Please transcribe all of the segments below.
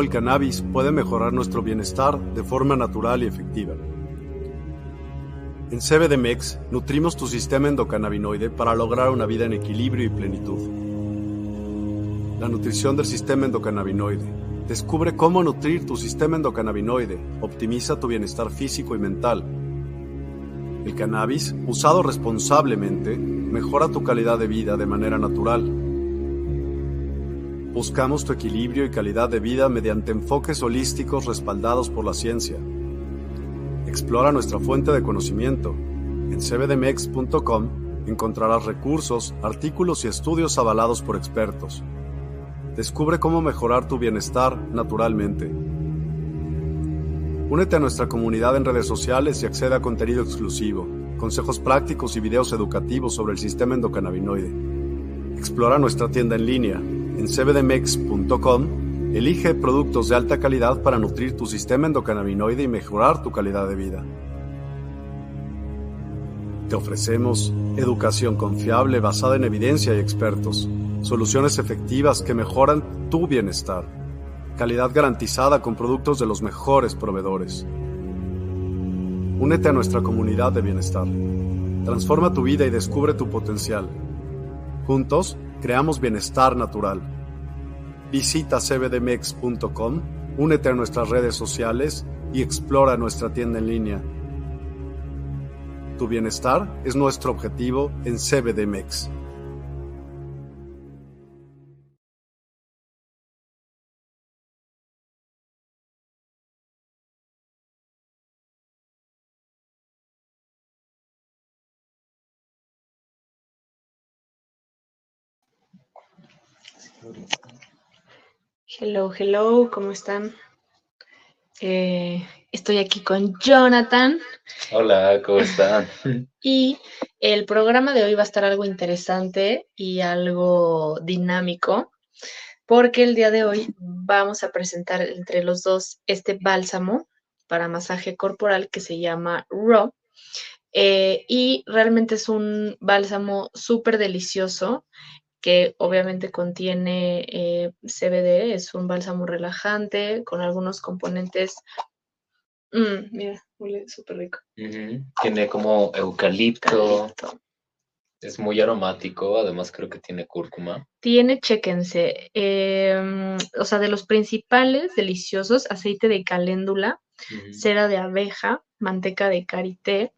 el cannabis puede mejorar nuestro bienestar de forma natural y efectiva. En CBDMEX nutrimos tu sistema endocannabinoide para lograr una vida en equilibrio y plenitud. La nutrición del sistema endocannabinoide. Descubre cómo nutrir tu sistema endocannabinoide. Optimiza tu bienestar físico y mental. El cannabis, usado responsablemente, mejora tu calidad de vida de manera natural. Buscamos tu equilibrio y calidad de vida mediante enfoques holísticos respaldados por la ciencia. Explora nuestra fuente de conocimiento. En cbdmex.com encontrarás recursos, artículos y estudios avalados por expertos. Descubre cómo mejorar tu bienestar naturalmente. Únete a nuestra comunidad en redes sociales y accede a contenido exclusivo, consejos prácticos y videos educativos sobre el sistema endocannabinoide. Explora nuestra tienda en línea en cbdmex.com Elige productos de alta calidad para nutrir tu sistema endocannabinoide y mejorar tu calidad de vida. Te ofrecemos educación confiable basada en evidencia y expertos, soluciones efectivas que mejoran tu bienestar, calidad garantizada con productos de los mejores proveedores. Únete a nuestra comunidad de bienestar. Transforma tu vida y descubre tu potencial. Juntos, creamos bienestar natural. Visita cbdmex.com, únete a nuestras redes sociales y explora nuestra tienda en línea. Tu bienestar es nuestro objetivo en CBDMEX. Hello, hello, ¿cómo están? Eh, estoy aquí con Jonathan. Hola, ¿cómo están? Y el programa de hoy va a estar algo interesante y algo dinámico, porque el día de hoy vamos a presentar entre los dos este bálsamo para masaje corporal que se llama Raw. Eh, y realmente es un bálsamo súper delicioso que obviamente contiene eh, CBD, es un bálsamo relajante con algunos componentes. Mm, mira, huele súper rico. Tiene como eucalipto. Es muy aromático, además creo que tiene cúrcuma. Tiene, chéquense, em, o sea, de los principales deliciosos, aceite de caléndula, cera de abeja, manteca de karité,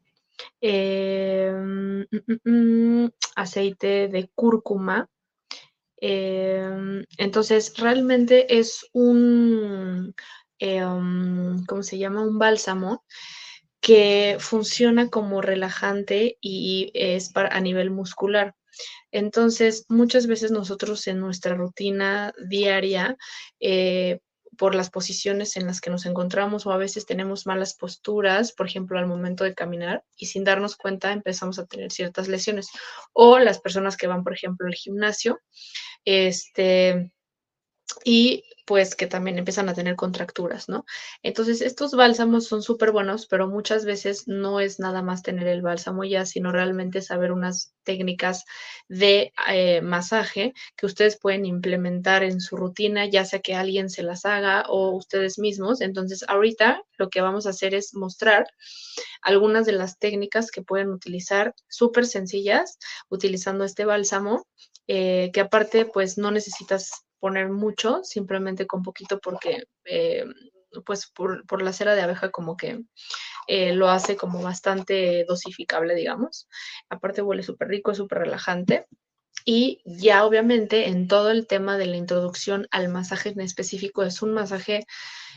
em, mm, mm, aceite de cúrcuma, Em, entonces, realmente es un, em, ¿cómo se llama? Un bálsamo que funciona como relajante y es para, a nivel muscular. Entonces, muchas veces nosotros en nuestra rutina diaria eh, por las posiciones en las que nos encontramos o a veces tenemos malas posturas, por ejemplo, al momento de caminar y sin darnos cuenta empezamos a tener ciertas lesiones. O las personas que van, por ejemplo, al gimnasio, este, y pues que también empiezan a tener contracturas, ¿no? Entonces, estos bálsamos son súper buenos, pero muchas veces no es nada más tener el bálsamo ya, sino realmente saber unas técnicas de eh, masaje que ustedes pueden implementar en su rutina, ya sea que alguien se las haga o ustedes mismos. Entonces, ahorita lo que vamos a hacer es mostrar algunas de las técnicas que pueden utilizar súper sencillas utilizando este bálsamo, eh, que aparte, pues no necesitas poner mucho, simplemente con poquito porque eh, pues por, la cera de abeja como que eh, lo hace como bastante dosificable, digamos. Aparte huele súper rico, súper relajante. Y ya obviamente en todo el tema de la introducción al masaje en específico es un masaje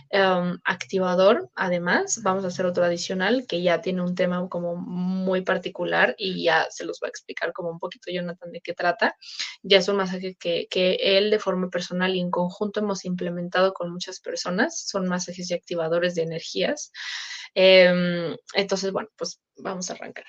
em, activador. Además, vamos a hacer otro adicional que ya tiene un tema como muy particular y ya se los va a explicar como un poquito Jonathan de qué trata. Ya es un masaje que, que él de forma personal y en conjunto hemos implementado con muchas personas. Son masajes y activadores de energías. Em, entonces, bueno, pues vamos a arrancar.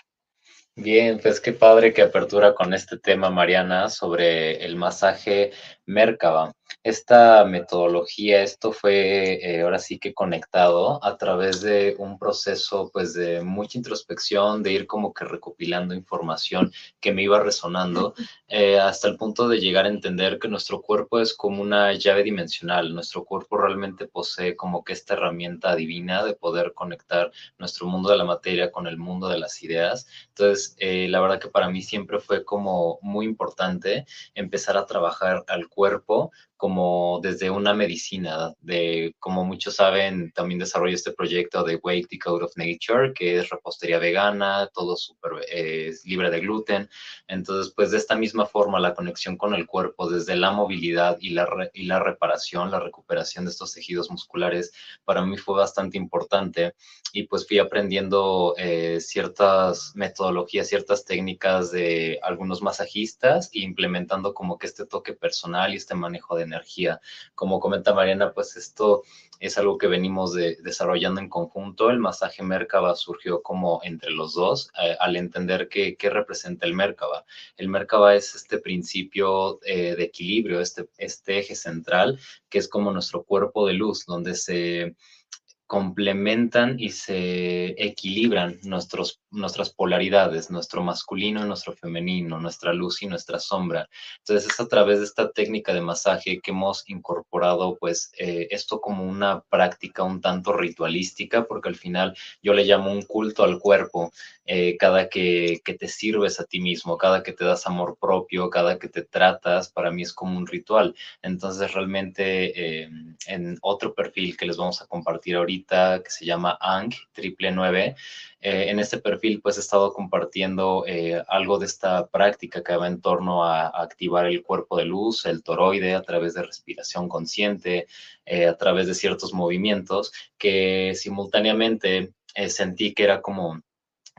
Bien, pues qué padre que apertura con este tema, Mariana, sobre el masaje Merkaba. esta metodología, esto fue eh, ahora sí que conectado a través de un proceso pues de mucha introspección, de ir como que recopilando información que me iba resonando, eh, hasta el punto de llegar a entender que nuestro cuerpo es como una llave dimensional, nuestro cuerpo realmente posee como que esta herramienta divina de poder conectar nuestro mundo de la materia con el mundo de las ideas. Entonces, eh, la verdad que para mí siempre fue como muy importante empezar a trabajar al cuerpo como desde una medicina, de como muchos saben, también desarrollo este proyecto de Wake the Code of Nature, que es repostería vegana, todo súper eh, libre de gluten. Entonces, pues de esta misma forma, la conexión con el cuerpo, desde la movilidad y la, y la reparación, la recuperación de estos tejidos musculares, para mí fue bastante importante. Y pues fui aprendiendo eh, ciertas metodologías, ciertas técnicas de algunos masajistas e implementando como que este toque personal y este manejo de energía. Como comenta Mariana, pues esto es algo que venimos desarrollando en conjunto. El masaje Merkaba surgió como entre los dos eh, al entender qué representa el Merkaba. El Merkaba es este principio eh, de equilibrio, este, este eje central, que es como nuestro cuerpo de luz, donde se complementan y se equilibran nuestros, nuestras polaridades, nuestro masculino nuestro femenino, nuestra luz y nuestra sombra. Entonces es a través de esta técnica de masaje que hemos incorporado pues eh, esto como una práctica un tanto ritualística, porque al final yo le llamo un culto al cuerpo, eh, cada que, que, te sirves a ti mismo, cada que te das amor propio, cada que te tratas, para mí es como un ritual. Entonces realmente eh, en otro perfil que les vamos a compartir ahorita, que se llama ANG, triple 9, eh, en este perfil pues he estado compartiendo algo de esta práctica que va en torno a, a, activar el cuerpo de luz, el toroide, a través de respiración consciente, a través de ciertos movimientos que simultáneamente sentí que era como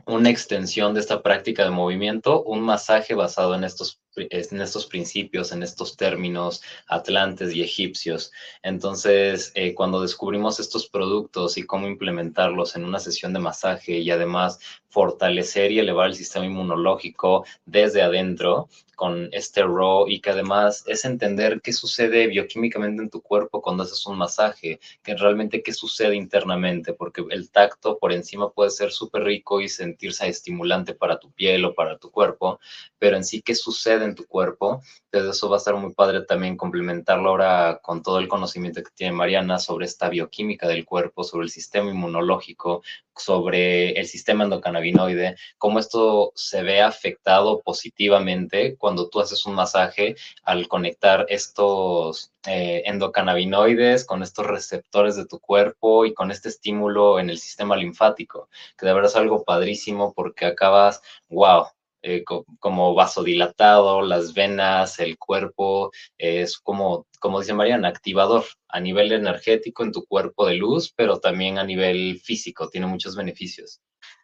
una extensión de esta práctica de movimiento, un masaje basado en estos en estos principios, en estos términos atlantes y egipcios. Entonces, eh, cuando descubrimos estos productos y cómo implementarlos en una sesión de masaje y además fortalecer y elevar el sistema inmunológico desde adentro con este RAW y que además es entender qué sucede bioquímicamente en tu cuerpo cuando haces un masaje, que realmente qué sucede internamente, porque el tacto por encima puede ser súper rico y sentirse estimulante para tu piel o para tu cuerpo, pero en sí qué sucede en tu cuerpo. Entonces eso va a estar muy padre también complementarlo ahora con todo el conocimiento que tiene Mariana sobre esta bioquímica del cuerpo, sobre el sistema inmunológico, sobre el sistema endocannabinoide, cómo esto se ve afectado positivamente cuando tú haces un masaje al conectar estos eh, endocannabinoides con estos receptores de tu cuerpo y con este estímulo en el sistema linfático, que de verdad es algo padrísimo porque acabas, wow, eh, como vasodilatado, las venas, el cuerpo, es como, como dice Mariana, activador a nivel energético en tu cuerpo de luz, pero también a nivel físico, tiene muchos beneficios.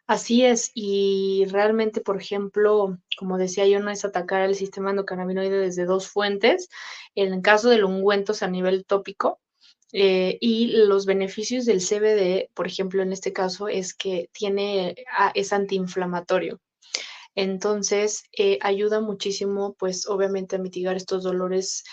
Así es, y realmente, por ejemplo, como decía yo, no es atacar el sistema endocannabinoide desde dos fuentes. En el caso del ungüentos a nivel tópico, eh, y los beneficios del CBD, por ejemplo, en este caso, es que tiene, ah, es antiinflamatorio. Entonces, eh, ayuda muchísimo, pues obviamente a mitigar estos dolores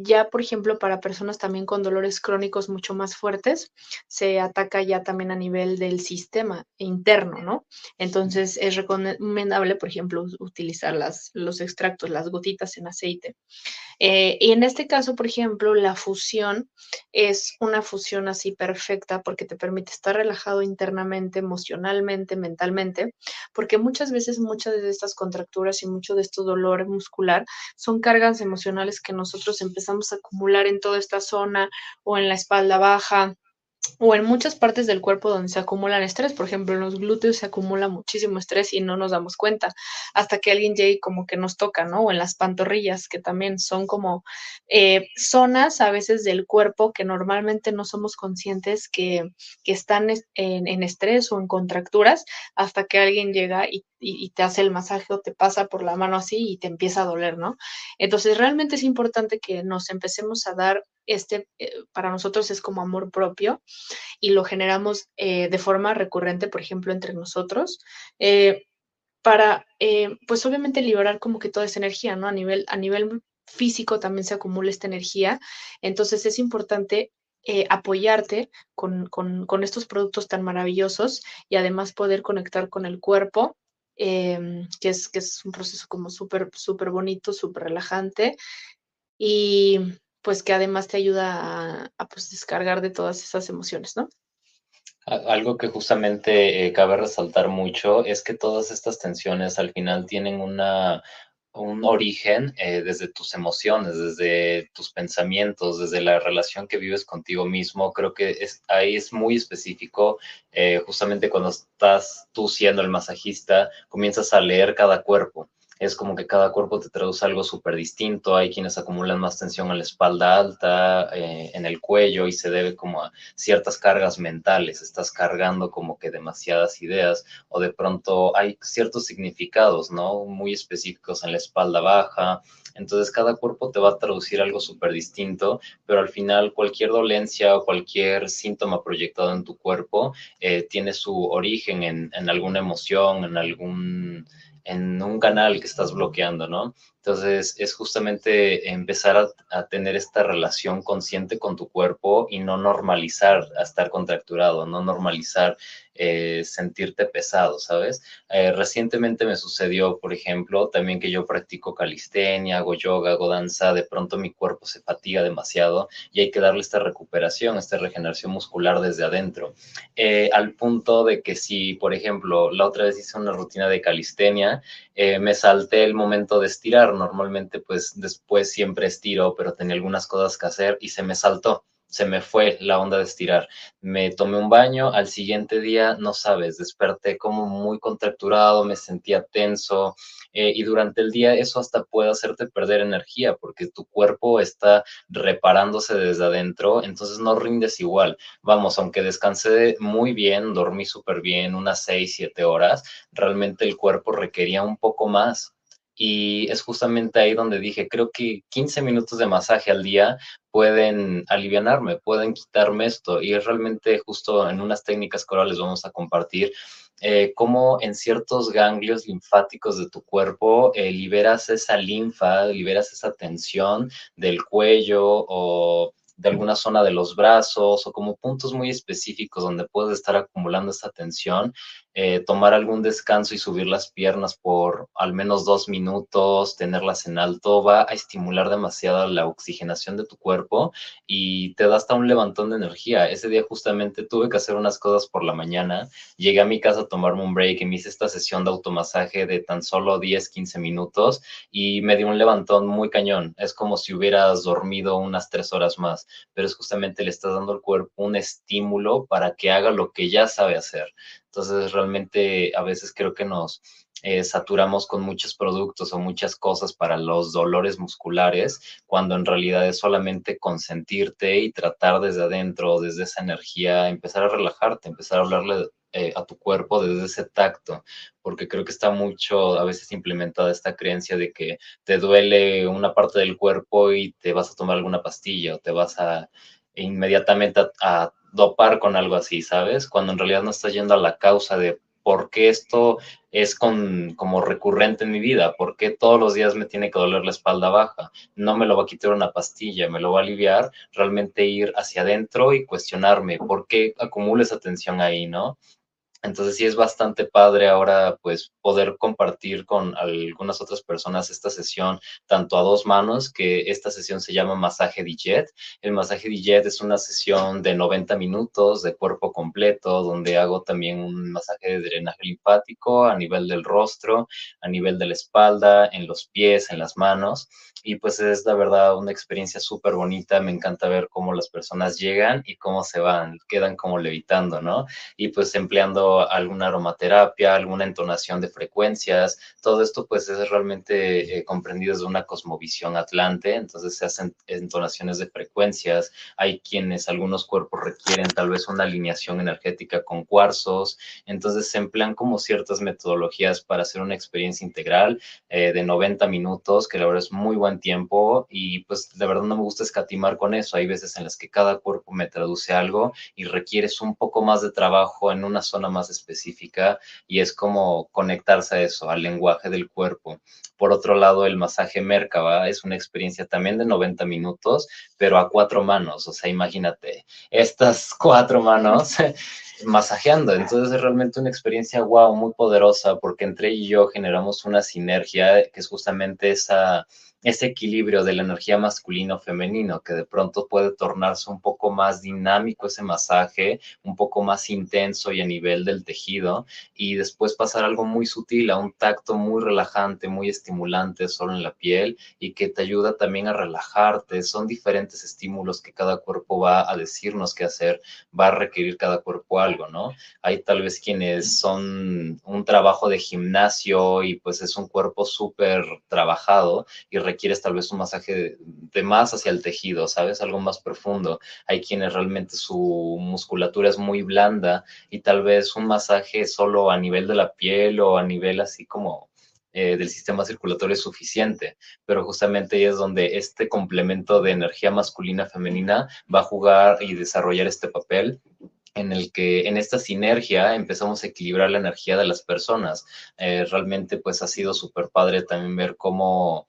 ya, por ejemplo, para personas también con dolores crónicos mucho más fuertes, se ataca ya también a nivel del sistema interno, ¿no? Entonces es recomendable, por ejemplo, utilizar las, los extractos, las gotitas en aceite. Eh, y en este caso, por ejemplo, la fusión es una fusión así perfecta porque te permite estar relajado internamente, emocionalmente, mentalmente, porque muchas veces muchas de estas contracturas y mucho de estos dolor muscular son cargas emocionales que nosotros empezamos a acumular en toda esta zona o en la espalda baja o en muchas partes del cuerpo donde se acumulan estrés. Por ejemplo, en los glúteos se acumula muchísimo estrés y no nos damos cuenta hasta que alguien llegue como que nos toca, ¿no? O en las pantorrillas, que también son como eh, zonas a veces del cuerpo que normalmente no somos conscientes que, están en, estrés o en contracturas hasta que alguien llega y, y, te hace el masaje o te pasa por la mano así y te empieza a doler, ¿no? Entonces, realmente es importante que nos empecemos a dar este eh, para nosotros es como amor propio y lo generamos eh, de forma recurrente, por ejemplo, entre nosotros, eh, para, pues obviamente liberar como que toda esa energía, ¿no? A nivel, a nivel físico también se acumula esta energía. Entonces es importante apoyarte con, estos productos tan maravillosos y además poder conectar con el cuerpo, em, que, es, que es un proceso como súper, súper bonito, súper relajante y pues que además te ayuda a, pues descargar de todas esas emociones, ¿no? Algo que justamente eh, cabe resaltar mucho es que todas estas tensiones al final tienen una, un origen eh, desde tus emociones, desde tus pensamientos, desde la relación que vives contigo mismo. Creo que es, ahí es muy específico. Eh, justamente cuando estás tú siendo el masajista, comienzas a leer cada cuerpo es como que cada cuerpo te traduce algo súper distinto. Hay quienes acumulan más tensión en la espalda alta, eh, en el cuello, y se debe como a ciertas cargas mentales. Estás cargando como que demasiadas ideas, o de pronto hay ciertos significados, ¿no? Muy específicos en la espalda baja. Entonces cada cuerpo te va a traducir algo súper distinto, pero al final cualquier dolencia o cualquier síntoma proyectado en tu cuerpo eh, tiene su origen en, en alguna emoción, en algún en un canal que estás bloqueando, ¿no? Entonces, es justamente empezar a, tener esta relación consciente con tu cuerpo y no normalizar a estar contracturado, no normalizar eh, sentirte pesado, ¿sabes? Eh, recientemente me sucedió, por ejemplo, también que yo practico calistenia, hago yoga, hago danza, de pronto mi cuerpo se fatiga demasiado y hay que darle esta recuperación, esta regeneración muscular desde adentro. Eh, al punto de que si, por ejemplo, la otra vez hice una rutina de calistenia, me salté el momento de estirar normalmente pues después siempre estiro, pero tenía algunas cosas que hacer y se me saltó, se me fue la onda de estirar. Me tomé un baño, al siguiente día, no sabes, desperté como muy contracturado, me sentía tenso eh, y durante el día eso hasta puede hacerte perder energía porque tu cuerpo está reparándose desde adentro, entonces no rindes igual. Vamos, aunque descansé muy bien, dormí súper bien, unas 6, 7 horas, realmente el cuerpo requería un poco más y es justamente ahí donde dije, creo que 15 minutos de masaje al día pueden aliviarme, pueden quitarme esto. Y es realmente justo en unas técnicas que ahora les vamos a compartir, eh, cómo en ciertos ganglios linfáticos de tu cuerpo eh, liberas esa linfa, liberas esa tensión del cuello o de alguna zona de los brazos o como puntos muy específicos donde puedes estar acumulando esta tensión eh, tomar algún descanso y subir las piernas por al menos dos minutos, tenerlas en alto, va a estimular demasiado la oxigenación de tu cuerpo y te da hasta un levantón de energía. Ese día justamente tuve que hacer unas cosas por la mañana, llegué a mi casa a tomarme un break y me hice esta sesión de automasaje de tan solo 10, 15 minutos y me dio un levantón muy cañón. Es como si hubieras dormido unas tres horas más, pero es justamente le estás dando al cuerpo un estímulo para que haga lo que ya sabe hacer. Entonces, realmente a veces creo que nos eh, saturamos con muchos productos o muchas cosas para los dolores musculares, cuando en realidad es solamente consentirte y tratar desde adentro, desde esa energía, empezar a relajarte, empezar a hablarle eh, a tu cuerpo desde ese tacto, porque creo que está mucho a veces implementada esta creencia de que te duele una parte del cuerpo y te vas a tomar alguna pastilla o te vas a inmediatamente a dopar con algo así, ¿sabes? Cuando en realidad no estás yendo a la causa de por qué esto es con, como recurrente en mi vida, por qué todos los días me tiene que doler la espalda baja, no me lo va a quitar una pastilla, me lo va a aliviar, realmente ir hacia adentro y cuestionarme por qué acumulo esa tensión ahí, ¿no? Entonces sí es bastante padre ahora pues poder compartir con algunas otras personas esta sesión tanto a dos manos, que esta sesión se llama masaje Dijet. El masaje Dijet es una sesión de 90 minutos de cuerpo completo donde hago también un masaje de drenaje linfático a nivel del rostro, a nivel de la espalda, en los pies, en las manos y pues es la verdad una experiencia súper bonita. Me encanta ver cómo las personas llegan y cómo se van, quedan como levitando, ¿no? Y pues empleando alguna aromaterapia, alguna entonación de frecuencias, todo esto pues es realmente eh, comprendido desde una cosmovisión atlante, entonces se hacen entonaciones de frecuencias. Hay quienes algunos cuerpos requieren tal vez una alineación energética con cuarzos, entonces se emplean como ciertas metodologías para hacer una experiencia integral eh, de 90 minutos, que la verdad es muy buena tiempo y pues de verdad no me gusta escatimar con eso. Hay veces en las que cada cuerpo me traduce algo y requieres un poco más de trabajo en una zona más más específica y es como conectarse a eso, al lenguaje del cuerpo. Por otro lado, el masaje Merkaba es una experiencia también de 90 minutos, pero a cuatro manos. O sea, imagínate, estas cuatro manos masajeando. Entonces es realmente una experiencia, wow, muy poderosa, porque entre ella y yo generamos una sinergia que es justamente esa ese equilibrio de la energía masculino-femenino, que de pronto puede tornarse un poco más dinámico ese masaje, un poco más intenso y a nivel del tejido, y después pasar algo muy sutil, a un tacto muy relajante, muy estimulante solo en la piel y que te ayuda también a relajarte. Son diferentes estímulos que cada cuerpo va a decirnos qué hacer, va a requerir cada cuerpo algo, ¿no? Hay tal vez quienes son un trabajo de gimnasio y pues es un cuerpo súper trabajado y requieres tal vez un masaje de, más hacia el tejido, ¿sabes? Algo más profundo. Hay quienes realmente su musculatura es muy blanda y tal vez un masaje solo a nivel de la piel o a nivel así como eh, del sistema circulatorio es suficiente, pero justamente ahí es donde este complemento de energía masculina-femenina va a jugar y desarrollar este papel en el que en esta sinergia empezamos a equilibrar la energía de las personas. Eh, realmente pues ha sido súper padre también ver cómo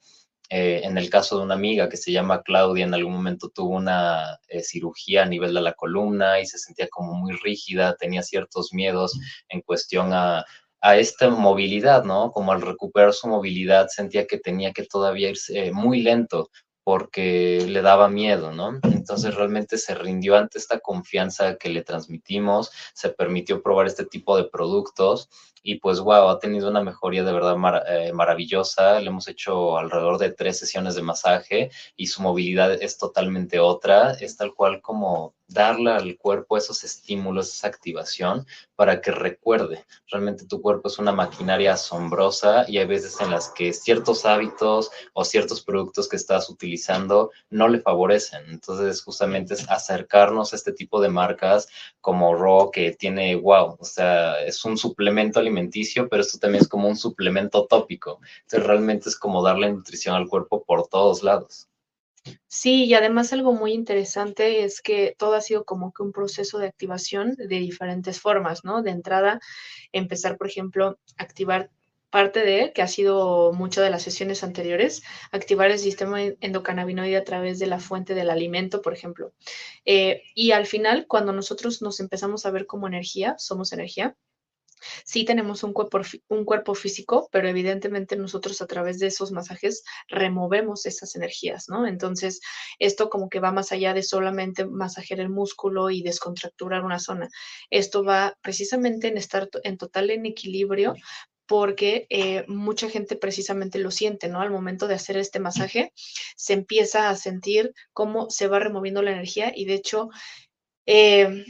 eh, en el caso de una amiga que se llama Claudia, en algún momento tuvo una eh, cirugía a nivel de la columna y se sentía como muy rígida, tenía ciertos miedos en cuestión a, a esta movilidad, ¿no? Como al recuperar su movilidad sentía que tenía que todavía irse eh, muy lento porque le daba miedo, ¿no? Entonces realmente se rindió ante esta confianza que le transmitimos, se permitió probar este tipo de productos y pues wow, ha tenido una mejoría de verdad eh, maravillosa. Le hemos hecho alrededor de tres sesiones de masaje y su movilidad es totalmente otra, es tal cual como darle al cuerpo esos estímulos, esa activación para que recuerde. Realmente tu cuerpo es una maquinaria asombrosa y hay veces en las que ciertos hábitos o ciertos productos que estás utilizando no le favorecen. Entonces, justamente es acercarnos a este tipo de marcas como Raw que tiene, wow, o sea, es un suplemento alimenticio, pero esto también es como un suplemento tópico. Entonces, realmente es como darle nutrición al cuerpo por todos lados. Sí, y además algo muy interesante es que todo ha sido como que un proceso de activación de diferentes formas, ¿no? De entrada, empezar, por ejemplo, activar parte de, que ha sido mucho de las sesiones anteriores, activar el sistema endocannabinoide a través de la fuente del alimento, por ejemplo. Eh, y al final, cuando nosotros nos empezamos a ver como energía, somos energía, Sí tenemos un cuerpo, un cuerpo físico, pero evidentemente nosotros a través de esos masajes removemos esas energías, ¿no? Entonces, esto como que va más allá de solamente masajear el músculo y descontracturar una zona. Esto va precisamente en estar en total en equilibrio porque eh, mucha gente precisamente lo siente, ¿no? Al momento de hacer este masaje, se empieza a sentir cómo se va removiendo la energía y de hecho, eh,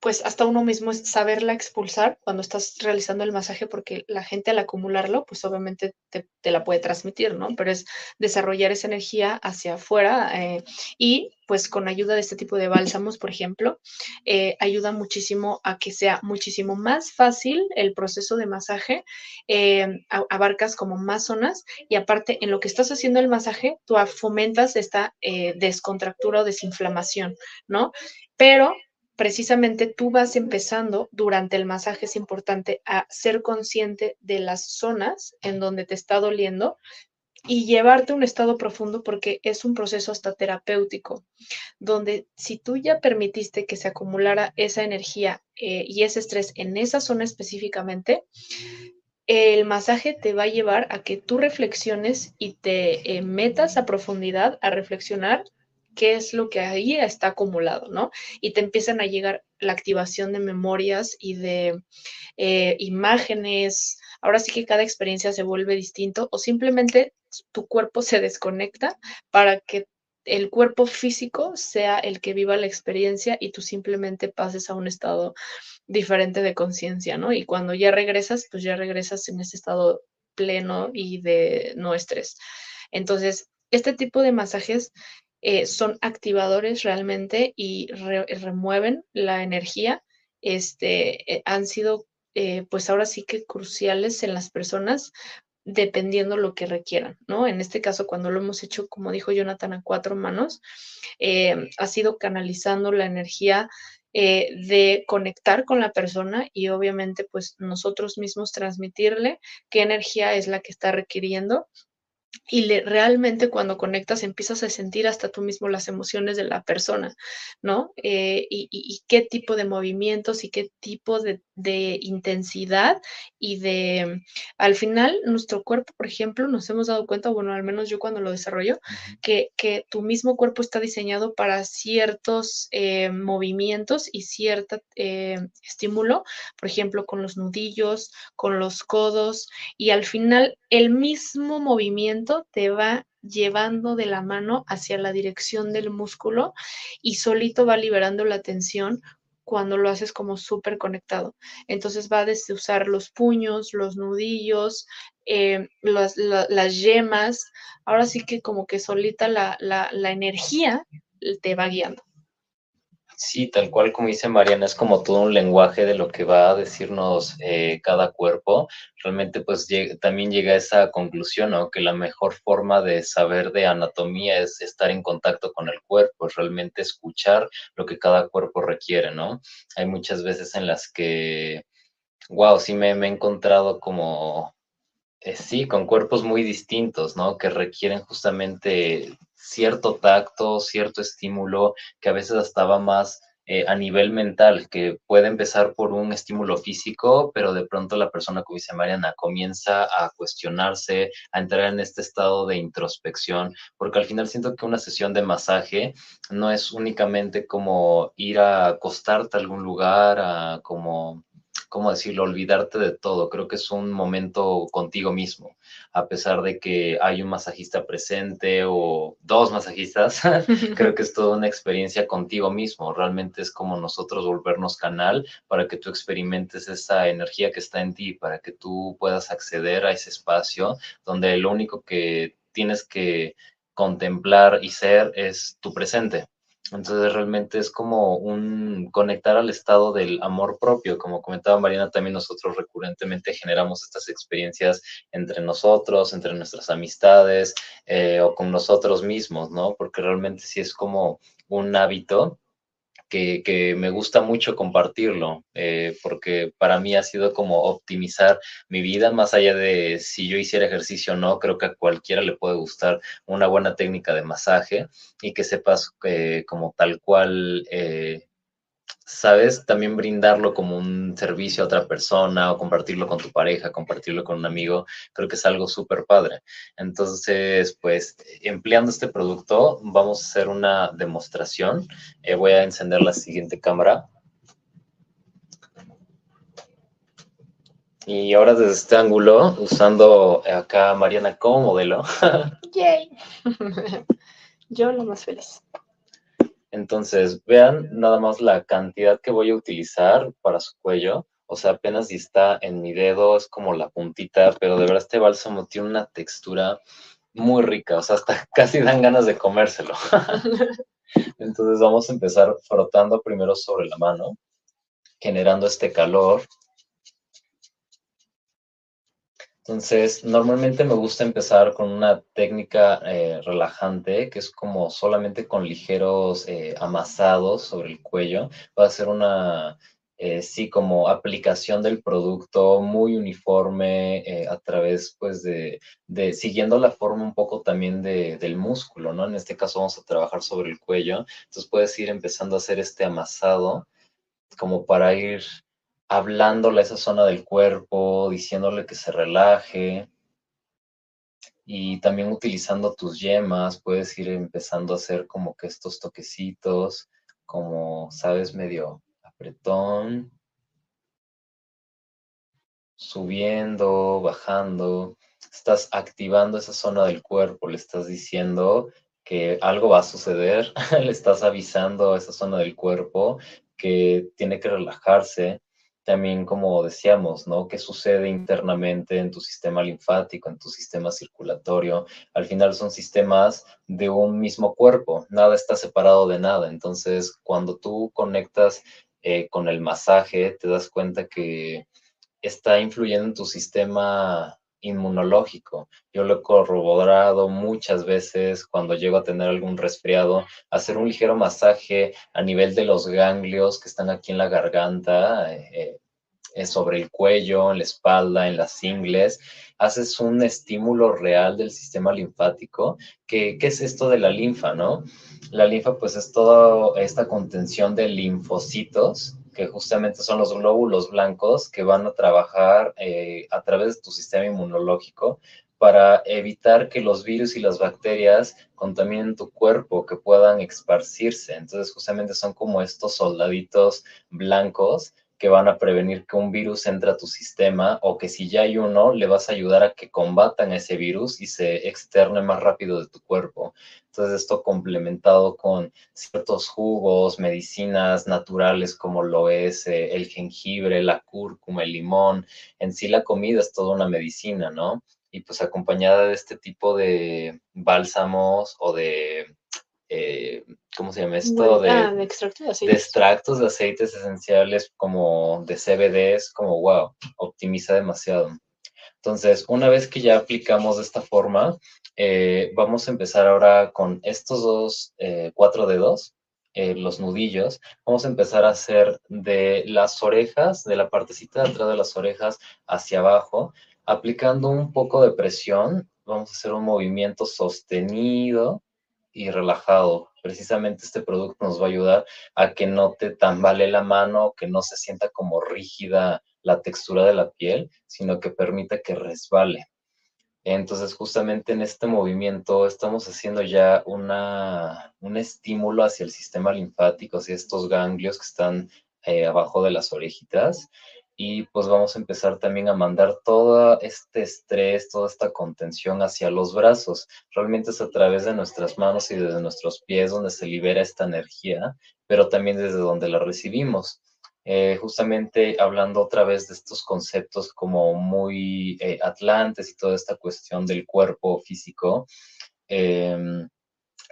pues hasta uno mismo es saberla expulsar cuando estás realizando el masaje, porque la gente al acumularlo, pues obviamente te, la puede transmitir, ¿no? Pero es desarrollar esa energía hacia afuera eh, y pues con ayuda de este tipo de bálsamos, por ejemplo, eh, ayuda muchísimo a que sea muchísimo más fácil el proceso de masaje, eh, abarcas como más zonas y aparte en lo que estás haciendo el masaje, tú fomentas esta descontractura o desinflamación, ¿no? Pero precisamente tú vas empezando durante el masaje, es importante a ser consciente de las zonas en donde te está doliendo y llevarte a un estado profundo porque es un proceso hasta terapéutico, donde si tú ya permitiste que se acumulara esa energía eh, y ese estrés en esa zona específicamente, el masaje te va a llevar a que tú reflexiones y te eh, metas a profundidad a reflexionar qué es lo que ahí está acumulado, ¿no? Y te empiezan a llegar la activación de memorias y de eh, imágenes. Ahora sí que cada experiencia se vuelve distinto o simplemente tu cuerpo se desconecta para que el cuerpo físico sea el que viva la experiencia y tú simplemente pases a un estado diferente de conciencia, ¿no? Y cuando ya regresas, pues ya regresas en ese estado pleno y de no estrés. Entonces, este tipo de masajes eh, son activadores realmente y remueven la energía. Este, eh, han sido, eh, pues ahora sí que cruciales en las personas dependiendo lo que requieran, ¿no? En este caso, cuando lo hemos hecho, como dijo Jonathan, a cuatro manos, ha sido canalizando la energía de conectar con la persona y obviamente pues nosotros mismos transmitirle qué energía es la que está requiriendo y realmente cuando conectas empiezas a sentir hasta tú mismo las emociones de la persona, ¿no? Eh, y, qué tipo de movimientos y qué tipo de, intensidad y de, al final, nuestro cuerpo, por ejemplo, nos hemos dado cuenta, bueno, al menos yo cuando lo desarrollo, que, tu mismo cuerpo está diseñado para ciertos eh, movimientos y cierto eh, estímulo, por ejemplo, con los nudillos, con los codos, y al final el mismo movimiento te va llevando de la mano hacia la dirección del músculo y solito va liberando la tensión cuando lo haces como súper conectado. Entonces va desde usar los puños, los nudillos, eh, las yemas, ahora sí que como que solita la, la energía te va guiando. Sí, tal cual como dice Mariana, es como todo un lenguaje de lo que va a decirnos eh, cada cuerpo. Realmente pues también llega a esa conclusión, ¿no? Que la mejor forma de saber de anatomía es estar en contacto con el cuerpo, es realmente escuchar lo que cada cuerpo requiere, ¿no? Hay muchas veces en las que, wow, sí me, me he encontrado como eh, sí, con cuerpos muy distintos, ¿no? Que requieren justamente cierto tacto, cierto estímulo, que a veces hasta va más eh, a nivel mental, que puede empezar por un estímulo físico, pero de pronto la persona, como dice Mariana, comienza a cuestionarse, a entrar en este estado de introspección, porque al final siento que una sesión de masaje no es únicamente como ir a acostarte a algún lugar, a como ¿cómo decirlo?, olvidarte de todo. Creo que es un momento contigo mismo, a pesar de que hay un masajista presente o dos masajistas, creo que es toda una experiencia contigo mismo. Realmente es como nosotros volvernos canal para que tú experimentes esa energía que está en ti, para que tú puedas acceder a ese espacio donde lo único que tienes que contemplar y ser es tu presente. Entonces realmente es como un conectar al estado del amor propio. Como comentaba Mariana, también nosotros recurrentemente generamos estas experiencias entre nosotros, entre nuestras amistades eh, o con nosotros mismos, ¿no? Porque realmente sí es como un hábito que, me gusta mucho compartirlo, eh, porque para mí ha sido como optimizar mi vida, más allá de si yo hiciera ejercicio o no, creo que a cualquiera le puede gustar una buena técnica de masaje y que sepas eh, como tal cual eh, ¿sabes? También brindarlo como un servicio a otra persona o compartirlo con tu pareja, compartirlo con un amigo, creo que es algo súper padre. Entonces, pues, empleando este producto, vamos a hacer una demostración. Eh, voy a encender la siguiente cámara. Y ahora desde este ángulo, usando acá Mariana como modelo. Yay. Yo lo más feliz. Entonces, vean nada más la cantidad que voy a utilizar para su cuello. O sea, apenas si está en mi dedo, es como la puntita, pero de verdad este bálsamo tiene una textura muy rica. O sea, hasta casi dan ganas de comérselo. Entonces vamos a empezar frotando primero sobre la mano, generando este calor entonces, normalmente me gusta empezar con una técnica eh, relajante, que es como solamente con ligeros eh, amasados sobre el cuello. Va a ser una, eh, sí, como aplicación del producto muy uniforme a través, pues, de, de, siguiendo la forma un poco también de, del músculo, ¿no? En este caso vamos a trabajar sobre el cuello. Entonces puedes ir empezando a hacer este amasado como para ir hablándole a esa zona del cuerpo, diciéndole que se relaje. Y también utilizando tus yemas, puedes ir empezando a hacer como que estos toquecitos, como, sabes, medio apretón, subiendo, bajando. Estás activando esa zona del cuerpo, le estás diciendo que algo va a suceder, le estás avisando a esa zona del cuerpo que tiene que relajarse, también, como decíamos, ¿no? ¿Qué sucede internamente en tu sistema linfático, en tu sistema circulatorio? Al final son sistemas de un mismo cuerpo, nada está separado de nada. Entonces, cuando tú conectas eh, con el masaje, te das cuenta que está influyendo en tu sistema inmunológico. Yo lo he corroborado muchas veces cuando llego a tener algún resfriado, hacer un ligero masaje a nivel de los ganglios que están aquí en la garganta, eh, eh, sobre el cuello, en la espalda, en las ingles, haces un estímulo real del sistema linfático. ¿Qué, ¿Qué es esto de la linfa, no? La linfa pues es toda esta contención de linfocitos que justamente son los glóbulos blancos que van a trabajar eh, a través de tu sistema inmunológico para evitar que los virus y las bacterias contaminen tu cuerpo, que puedan esparcirse. Entonces, justamente son como estos soldaditos blancos que van a prevenir que un virus entre a tu sistema o que si ya hay uno, le vas a ayudar a que combatan ese virus y se externe más rápido de tu cuerpo. Entonces esto complementado con ciertos jugos, medicinas naturales como lo es eh, el jengibre, la cúrcuma, el limón, en sí la comida es toda una medicina, ¿no? Y pues acompañada de este tipo de bálsamos o de eh, ¿cómo se llama esto? De, ah, de, extractos de aceites esenciales como de CBDs, como wow, optimiza demasiado. Entonces, una vez que ya aplicamos de esta forma, eh, vamos a empezar ahora con estos dos, eh, cuatro dedos, los nudillos. Vamos a empezar a hacer de las orejas, de la partecita de atrás de las orejas hacia abajo, aplicando un poco de presión. Vamos a hacer un movimiento sostenido y relajado. Precisamente este producto nos va a ayudar a que no te tambale la mano, que no se sienta como rígida la textura de la piel, sino que permita que resbale. Entonces, justamente en este movimiento estamos haciendo ya una, un estímulo hacia el sistema linfático, hacia estos ganglios que están eh, abajo de las orejitas y pues vamos a empezar también a mandar todo este estrés, toda esta contención hacia los brazos. Realmente es a través de nuestras manos y desde nuestros pies donde se libera esta energía, pero también desde donde la recibimos. Eh, justamente hablando otra vez de estos conceptos como muy eh, atlantes y toda esta cuestión del cuerpo físico. Eh,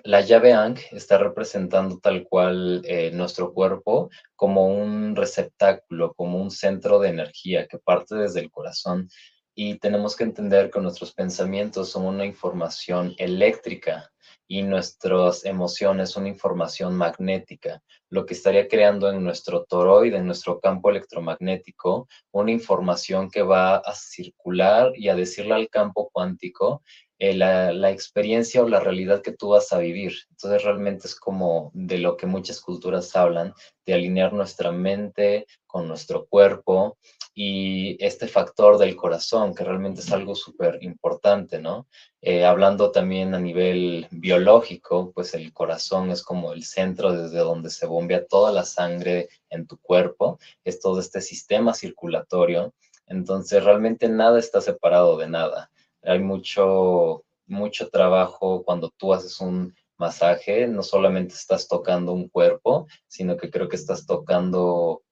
la llave Ankh está representando tal cual eh, nuestro cuerpo como un receptáculo, como un centro de energía que parte desde el corazón. Y tenemos que entender que nuestros pensamientos son una información eléctrica y nuestras emociones una información magnética, lo que estaría creando en nuestro toroide, en nuestro campo electromagnético, una información que va a circular y a decirle al campo cuántico eh, la, experiencia o la realidad que tú vas a vivir. Entonces realmente es como de lo que muchas culturas hablan, de alinear nuestra mente con nuestro cuerpo y este factor del corazón, que realmente es algo súper importante, ¿no? Eh, hablando también a nivel biológico, pues el corazón es como el centro desde donde se bombea toda la sangre en tu cuerpo, es todo este sistema circulatorio. Entonces realmente nada está separado de nada hay mucho, mucho trabajo cuando tú haces un masaje, no solamente estás tocando un cuerpo, sino que creo que estás tocando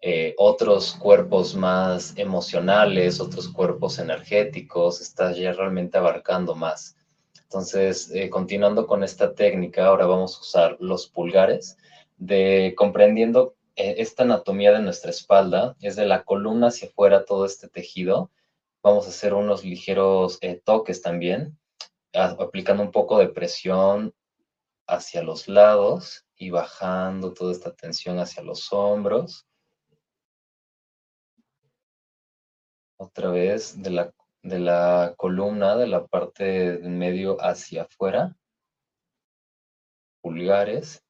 eh, otros cuerpos más emocionales, otros cuerpos energéticos, estás ya realmente abarcando más. Entonces, eh, continuando con esta técnica, ahora vamos a usar los pulgares, de comprendiendo eh, esta anatomía de nuestra espalda, es de la columna hacia afuera todo este tejido, Vamos a hacer unos ligeros eh, toques también, aplicando un poco de presión hacia los lados y bajando toda esta tensión hacia los hombros. Otra vez de la, de la columna, de la parte de medio hacia afuera. Pulgares.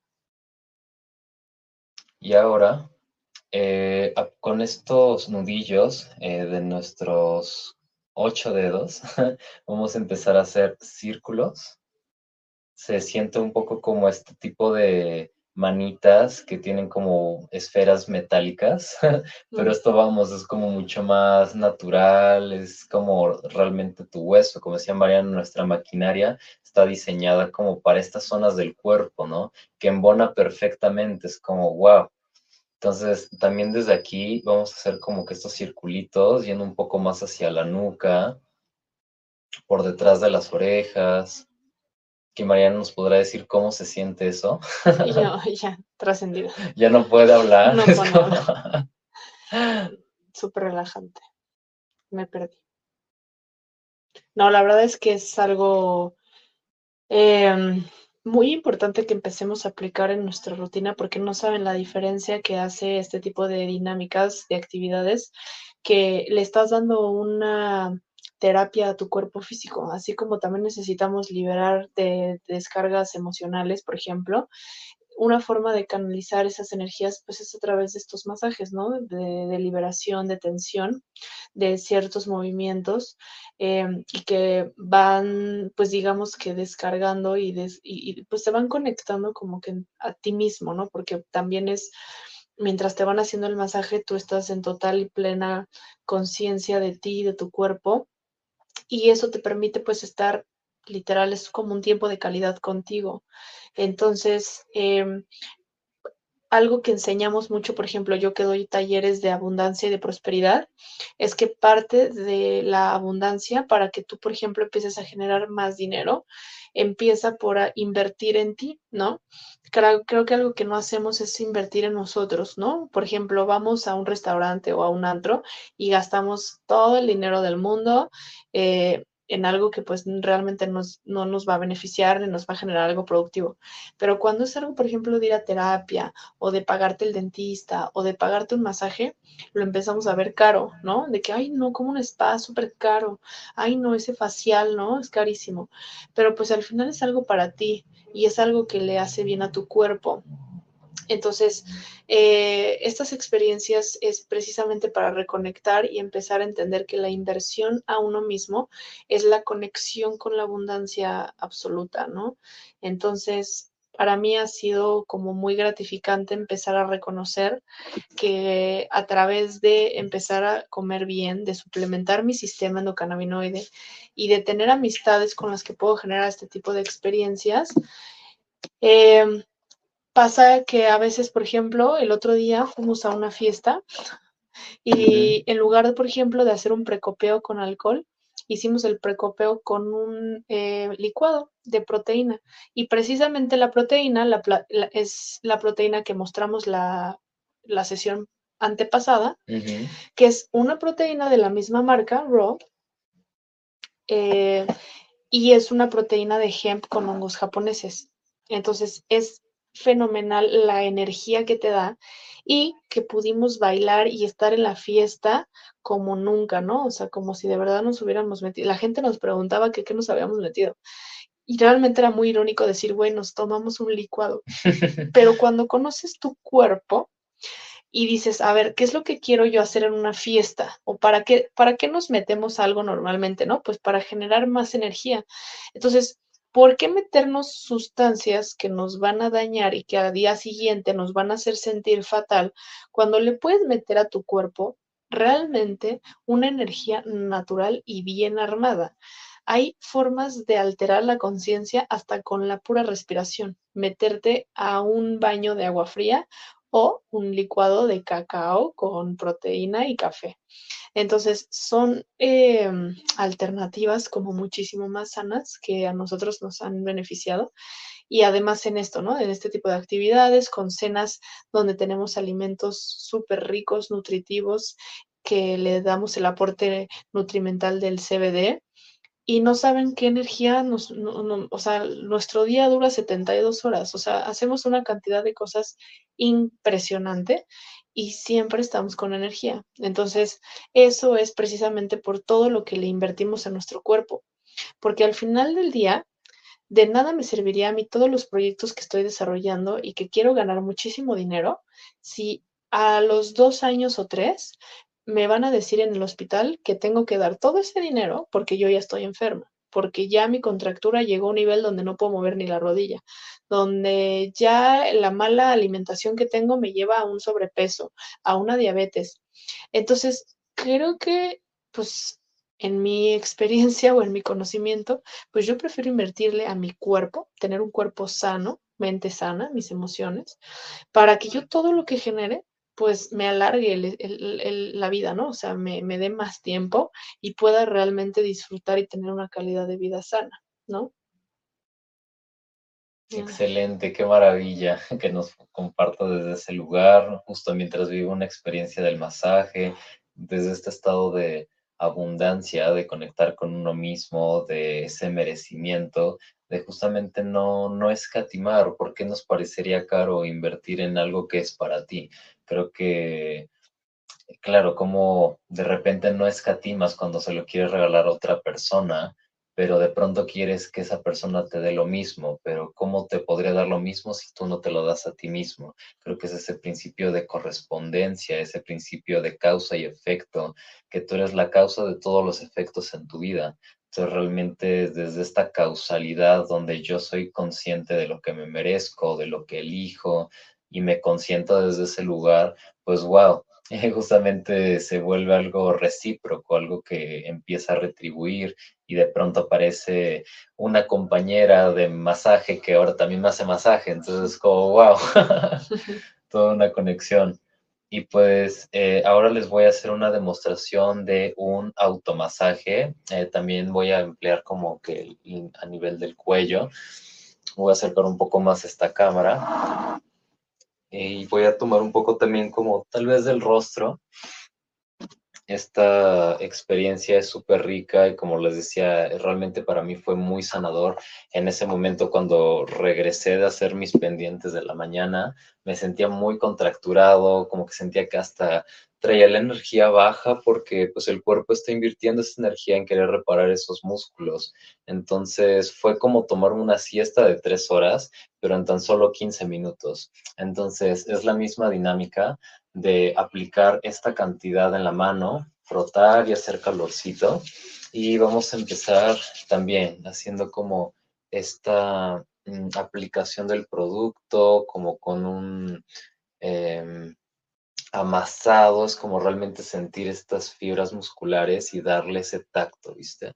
Y ahora eh, con estos nudillos eh, de nuestros ocho dedos, vamos a empezar a hacer círculos. Se siente un poco como este tipo de manitas que tienen como esferas metálicas, pero esto vamos, es como mucho más natural, es como realmente tu hueso, como decía Mariana, nuestra maquinaria está diseñada como para estas zonas del cuerpo, ¿no? Que embona perfectamente, es como, wow, entonces, también desde aquí vamos a hacer como que estos circulitos yendo un poco más hacia la nuca, por detrás de las orejas. Que Mariana nos podrá decir cómo se siente eso. Ya, ya, trascendido. Ya no puede hablar. No Súper relajante. Me perdí. no, la verdad es que es algo em, muy importante que empecemos a aplicar en nuestra rutina porque no saben la diferencia que hace este tipo de dinámicas, de actividades, que le estás dando una terapia a tu cuerpo físico, así como también necesitamos liberar de, descargas emocionales, por ejemplo. Una forma de canalizar esas energías, pues es a través de estos masajes, ¿no? De, liberación, de tensión, de ciertos movimientos em, y que van, pues digamos que descargando y, y, pues se van conectando como que a ti mismo, ¿no? Porque también es mientras te van haciendo el masaje, tú estás en total y plena conciencia de ti, de tu cuerpo, y eso te permite pues estar literal, es como un tiempo de calidad contigo. Entonces, em, algo que enseñamos mucho, por ejemplo, yo que doy talleres de abundancia y de prosperidad, es que parte de la abundancia para que tú, por ejemplo, empieces a generar más dinero, empieza por invertir en ti, ¿no? Creo, que algo que no hacemos es invertir en nosotros, ¿no? Por ejemplo, vamos a un restaurante o a un antro y gastamos todo el dinero del mundo. Eh, en algo que pues realmente nos, no nos va a beneficiar ni nos va a generar algo productivo. Pero cuando es algo, por ejemplo, de ir a terapia o de pagarte el dentista o de pagarte un masaje, lo empezamos a ver caro, ¿no? De que, ay, no, como un spa súper caro, ay, no, ese facial, ¿no? Es carísimo. Pero pues al final es algo para ti y es algo que le hace bien a tu cuerpo. Entonces, eh, estas experiencias es precisamente para reconectar y empezar a entender que la inversión a uno mismo es la conexión con la abundancia absoluta, ¿no? Entonces, para mí ha sido como muy gratificante empezar a reconocer que a través de empezar a comer bien, de suplementar mi sistema endocannabinoide y de tener amistades con las que puedo generar este tipo de experiencias, eh, Pasa que a veces, por ejemplo, el otro día fuimos a una fiesta y en lugar, de, por ejemplo, de hacer un precopeo con alcohol, hicimos el precopeo con un eh, licuado de proteína. Y precisamente la proteína es la proteína que mostramos la, sesión antepasada, que es una proteína de la misma marca, Raw, eh, y es una proteína de hemp con hongos japoneses. Entonces es fenomenal la energía que te da y que pudimos bailar y estar en la fiesta como nunca, ¿no? O sea, como si de verdad nos hubiéramos metido. La gente nos preguntaba que qué nos habíamos metido. Y realmente era muy irónico decir, bueno, nos tomamos un licuado. Pero cuando conoces tu cuerpo y dices, a ver, ¿qué es lo que quiero yo hacer en una fiesta? ¿O para qué, para qué nos metemos algo normalmente, no? Pues para generar más energía. Entonces, ¿por qué meternos sustancias que nos van a dañar y que al día siguiente nos van a hacer sentir fatal cuando le puedes meter a tu cuerpo realmente una energía natural y bien armada? Hay formas de alterar la conciencia hasta con la pura respiración, meterte a un baño de agua fría o un licuado de cacao con proteína y café. Entonces, son em, alternativas como muchísimo más sanas que a nosotros nos han beneficiado. Y además en esto, ¿no? En este tipo de actividades, con cenas donde tenemos alimentos súper ricos, nutritivos, que le damos el aporte nutrimental del CBD, y no saben qué energía nos, o sea, nuestro día dura 72 horas, o sea, hacemos una cantidad de cosas impresionante y siempre estamos con energía. Entonces, eso es precisamente por todo lo que le invertimos a nuestro cuerpo, porque al final del día, de nada me serviría a mí todos los proyectos que estoy desarrollando y que quiero ganar muchísimo dinero si a los dos años o tres me van a decir en el hospital que tengo que dar todo ese dinero porque yo ya estoy enferma, porque ya mi contractura llegó a un nivel donde no puedo mover ni la rodilla, donde ya la mala alimentación que tengo me lleva a un sobrepeso, a una diabetes. Entonces, creo que, pues, en mi experiencia o en mi conocimiento, pues yo prefiero invertirle a mi cuerpo, tener un cuerpo sano, mente sana, mis emociones, para que yo todo lo que genere pues me alargue la vida, ¿no? O sea, me, dé más tiempo y pueda realmente disfrutar y tener una calidad de vida sana, ¿no? Excelente, qué maravilla que nos comparto desde ese lugar, justo mientras vivo una experiencia del masaje, desde este estado de abundancia, de conectar con uno mismo, de ese merecimiento, de justamente no, no escatimar, ¿por qué nos parecería caro invertir en algo que es para ti? Creo que, claro, como de repente no escatimas cuando se lo quieres regalar a otra persona, pero de pronto quieres que esa persona te dé lo mismo, pero ¿cómo te podría dar lo mismo si tú no te lo das a ti mismo? Creo que es ese principio de correspondencia, ese principio de causa y efecto, que tú eres la causa de todos los efectos en tu vida. Entonces realmente desde esta causalidad donde yo soy consciente de lo que me merezco, de lo que elijo y me consiento desde ese lugar, pues wow, justamente se vuelve algo recíproco, algo que empieza a retribuir y de pronto aparece una compañera de masaje que ahora también me hace masaje, entonces como wow, toda una conexión. Y pues eh, ahora les voy a hacer una demostración de un automasaje. Eh, también voy a emplear como que a nivel del cuello. Voy a acercar un poco más esta cámara y voy a tomar un poco también como tal vez del rostro. Esta experiencia es súper rica y como les decía, realmente para mí fue muy sanador. En ese momento cuando regresé de hacer mis pendientes de la mañana, me sentía muy contracturado, como que sentía que hasta traía la energía baja porque pues el cuerpo está invirtiendo esa energía en querer reparar esos músculos. Entonces fue como tomar una siesta de tres horas, pero en tan solo 15 minutos. Entonces es la misma dinámica de aplicar esta cantidad en la mano, frotar y hacer calorcito. Y vamos a empezar también haciendo como esta mm, aplicación del producto, como con un... Em, amasado, es como realmente sentir estas fibras musculares y darle ese tacto, ¿viste?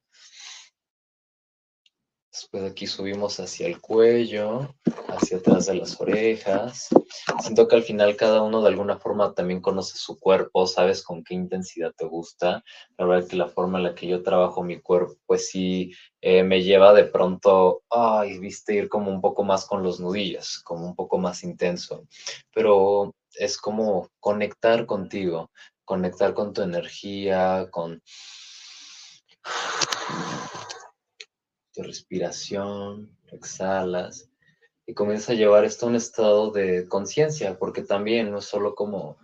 Después aquí subimos hacia el cuello, hacia atrás de las orejas. Siento que al final cada uno de alguna forma también conoce su cuerpo, sabes con qué intensidad te gusta. La verdad que la forma en la que yo trabajo mi cuerpo, pues sí, eh, me lleva de pronto, ay, viste, ir como un poco más con los nudillos, como un poco más intenso. Pero es como conectar contigo, conectar con tu energía, con tu respiración, exhalas y comienzas a llevar esto a un estado de conciencia, porque también no es solo como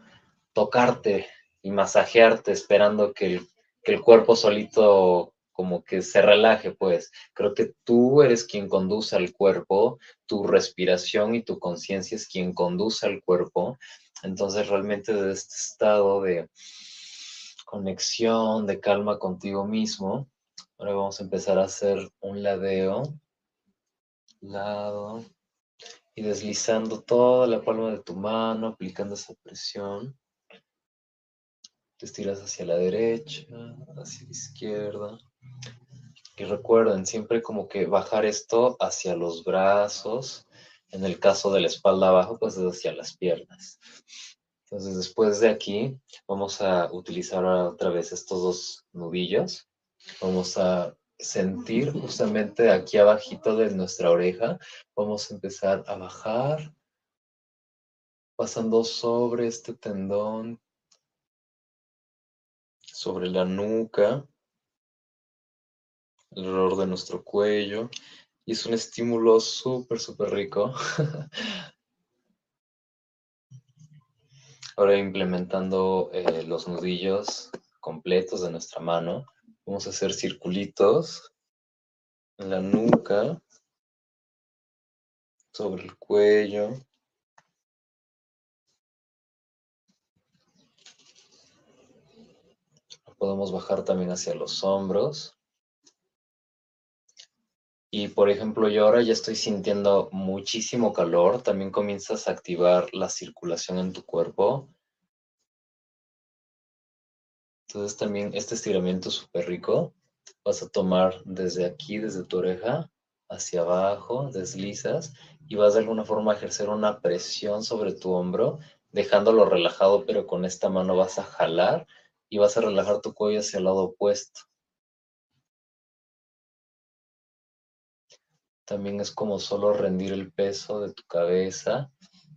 tocarte y masajearte esperando que el, que el cuerpo solito como que se relaje, pues. Creo que tú eres quien conduce al cuerpo, tu respiración y tu conciencia es quien conduce al cuerpo. Entonces, realmente de este estado de conexión, de calma contigo mismo, ahora vamos a empezar a hacer un ladeo, lado, y deslizando toda la palma de tu mano, aplicando esa presión. Te estiras hacia la derecha, hacia la izquierda. Y recuerden, siempre como que bajar esto hacia los brazos. En el caso de la espalda abajo, pues es hacia las piernas. Entonces, después de aquí, vamos a utilizar otra vez estos dos nudillos. Vamos a sentir justamente aquí abajito de nuestra oreja. Vamos a empezar a bajar, pasando sobre este tendón, sobre la nuca alrededor de nuestro cuello y es un estímulo súper, súper rico. Ahora implementando eh, los nudillos completos de nuestra mano, vamos a hacer circulitos en la nuca, sobre el cuello. Podemos bajar también hacia los hombros. Y por ejemplo, yo ahora ya estoy sintiendo muchísimo calor, también comienzas a activar la circulación en tu cuerpo. Entonces también este estiramiento es súper rico. Vas a tomar desde aquí, desde tu oreja, hacia abajo, deslizas y vas de alguna forma a ejercer una presión sobre tu hombro, dejándolo relajado, pero con esta mano vas a jalar y vas a relajar tu cuello hacia el lado opuesto. También es como solo rendir el peso de tu cabeza,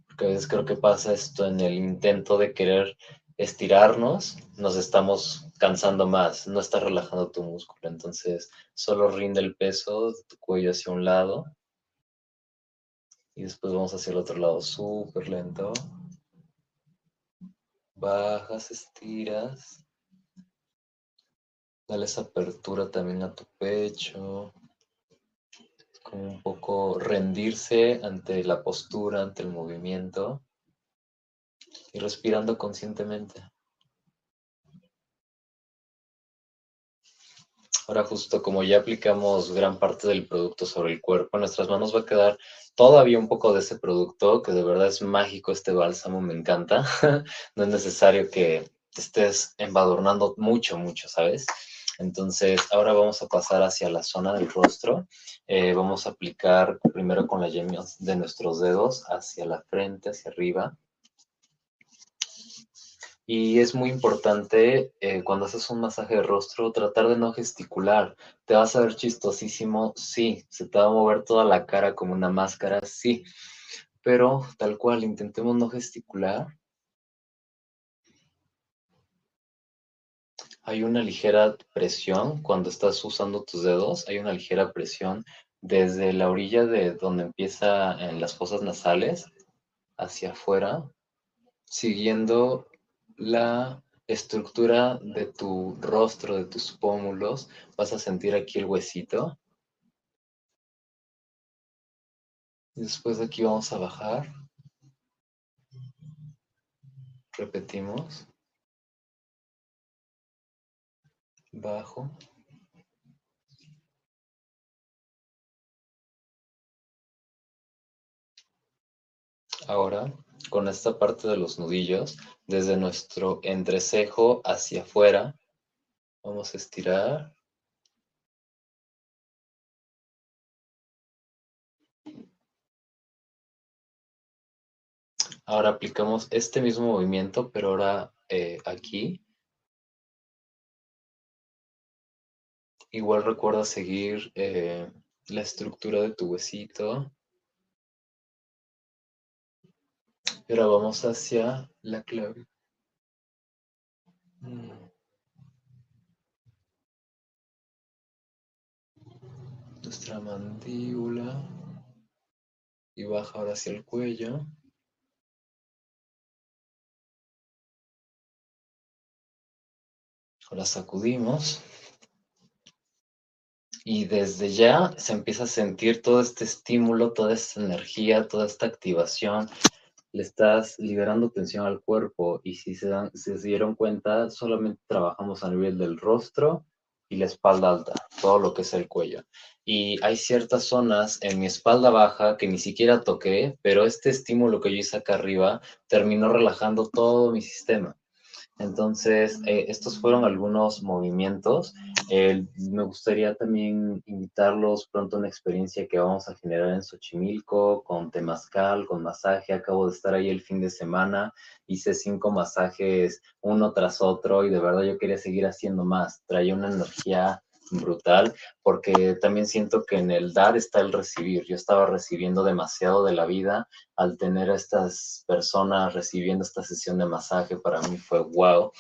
porque a veces creo que pasa esto en el intento de querer estirarnos, nos estamos cansando más, no estás relajando tu músculo. Entonces, solo rinde el peso de tu cuello hacia un lado. Y después vamos hacia el otro lado, súper lento. Bajas, estiras. Dale esa apertura también a tu pecho. Un poco rendirse ante la postura, ante el movimiento. Y respirando conscientemente. Ahora justo como ya aplicamos gran parte del producto sobre el cuerpo, nuestras manos va a quedar todavía un poco de ese producto, que de verdad es mágico este bálsamo, me encanta. no es necesario que te estés embadurnando mucho, mucho, ¿sabes? Entonces, ahora vamos a pasar hacia la zona del rostro. Eh, vamos a aplicar primero con las yemas de nuestros dedos hacia la frente, hacia arriba. Y es muy importante eh, cuando haces un masaje de rostro tratar de no gesticular. ¿Te vas a ver chistosísimo? Sí. ¿Se te va a mover toda la cara como una máscara? Sí. Pero tal cual, intentemos no gesticular. Hay una ligera presión cuando estás usando tus dedos, hay una ligera presión desde la orilla de donde empieza en las fosas nasales hacia afuera, siguiendo la estructura de tu rostro, de tus pómulos, vas a sentir aquí el huesito. Después de aquí vamos a bajar. Repetimos. Bajo. Ahora, con esta parte de los nudillos, desde nuestro entrecejo hacia afuera. Vamos a estirar. Ahora aplicamos este mismo movimiento, pero ahora eh, aquí. Igual recuerda seguir eh, la estructura de tu huesito. Y ahora vamos hacia la clave. Mm. Nuestra mandíbula. Y baja ahora hacia el cuello. Ahora sacudimos. Y desde ya se empieza a sentir todo este estímulo, toda esta energía, toda esta activación le estás liberando tensión al cuerpo y si se, dan, se dieron cuenta, solamente trabajamos a nivel del rostro y la espalda alta, todo lo que es el cuello. Y hay ciertas zonas en mi espalda baja que ni siquiera toqué, pero este estímulo que yo hice acá arriba terminó relajando todo mi sistema. Entonces, eh, estos fueron algunos movimientos. me gustaría también invitarlos pronto a una experiencia que vamos a generar en Xochimilco con temazcal, con masaje. Acabo de estar ahí el fin de semana. Hice cinco masajes uno tras otro y de verdad yo quería seguir haciendo más. Traía una energía brutal, porque también siento que en el dar está el recibir. Yo estaba recibiendo demasiado de la vida al tener a estas personas recibiendo esta sesión de masaje, para mí fue wow.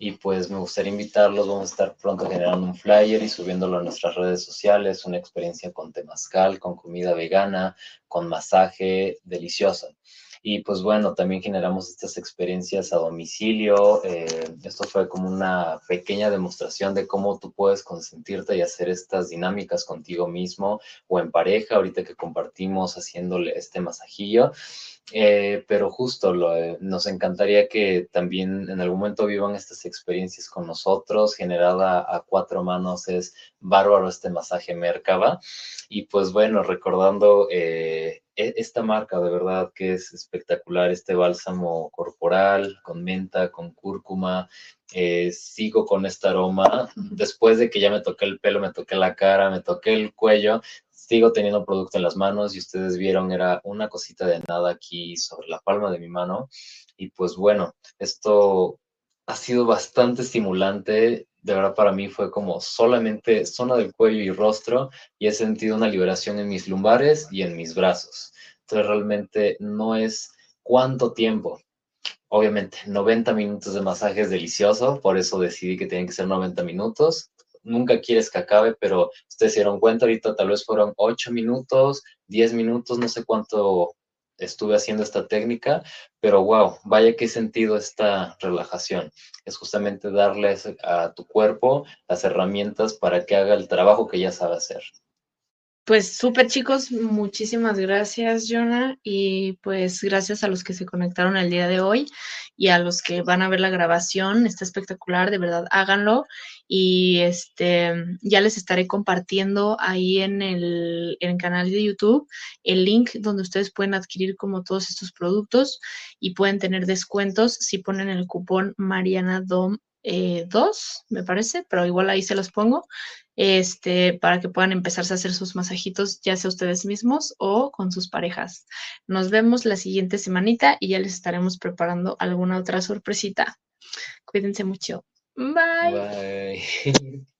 Y pues me gustaría invitarlos, vamos a estar pronto generando un flyer y subiéndolo a nuestras redes sociales, una experiencia con temazcal, con comida vegana, con masaje delicioso. Y pues bueno, también generamos estas experiencias a domicilio. Eh, esto fue como una pequeña demostración de cómo tú puedes consentirte y hacer estas dinámicas contigo mismo o en pareja, ahorita que compartimos haciéndole este masajillo. Eh, pero justo lo, eh, nos encantaría que también en algún momento vivan estas experiencias con nosotros, generada a cuatro manos, es bárbaro este masaje Merkaba. Y pues bueno, recordando eh, e, esta marca de verdad que es espectacular, este bálsamo corporal con menta, con cúrcuma, sigo con este aroma. Después de que ya me toqué el pelo, me toqué la cara, me toqué el cuello, sigo teniendo producto en las manos y ustedes vieron era una cosita de nada aquí sobre la palma de mi mano. Y pues bueno, esto ha sido bastante estimulante. De verdad para mí fue como solamente zona del cuello y rostro y he sentido una liberación en mis lumbares y en mis brazos. Entonces realmente no es cuánto tiempo, obviamente 90 minutos de masaje es delicioso, por eso decidí que tienen que ser 90 minutos. Nunca quieres que acabe, pero ustedes se dieron cuenta, ahorita tal vez fueron 8 minutos, 10 minutos, no sé cuánto estuve haciendo esta técnica, pero wow, vaya qué sentido esta relajación. Es justamente darle a tu cuerpo las herramientas para que haga el trabajo que ya sabe hacer. Pues súper chicos, muchísimas gracias Jonah y pues gracias a los que se conectaron el día de hoy y a los que van a ver la grabación, está espectacular, de verdad háganlo y este ya les estaré compartiendo ahí en el, en el canal de YouTube el link donde ustedes pueden adquirir como todos estos productos y pueden tener descuentos si ponen el cupón Mariana Dom eh, dos, me parece, pero igual ahí se los pongo, este, para que puedan empezarse a hacer sus masajitos, ya sea ustedes mismos o con sus parejas. Nos vemos la siguiente semanita y ya les estaremos preparando alguna otra sorpresita. Cuídense mucho. Bye. Bye.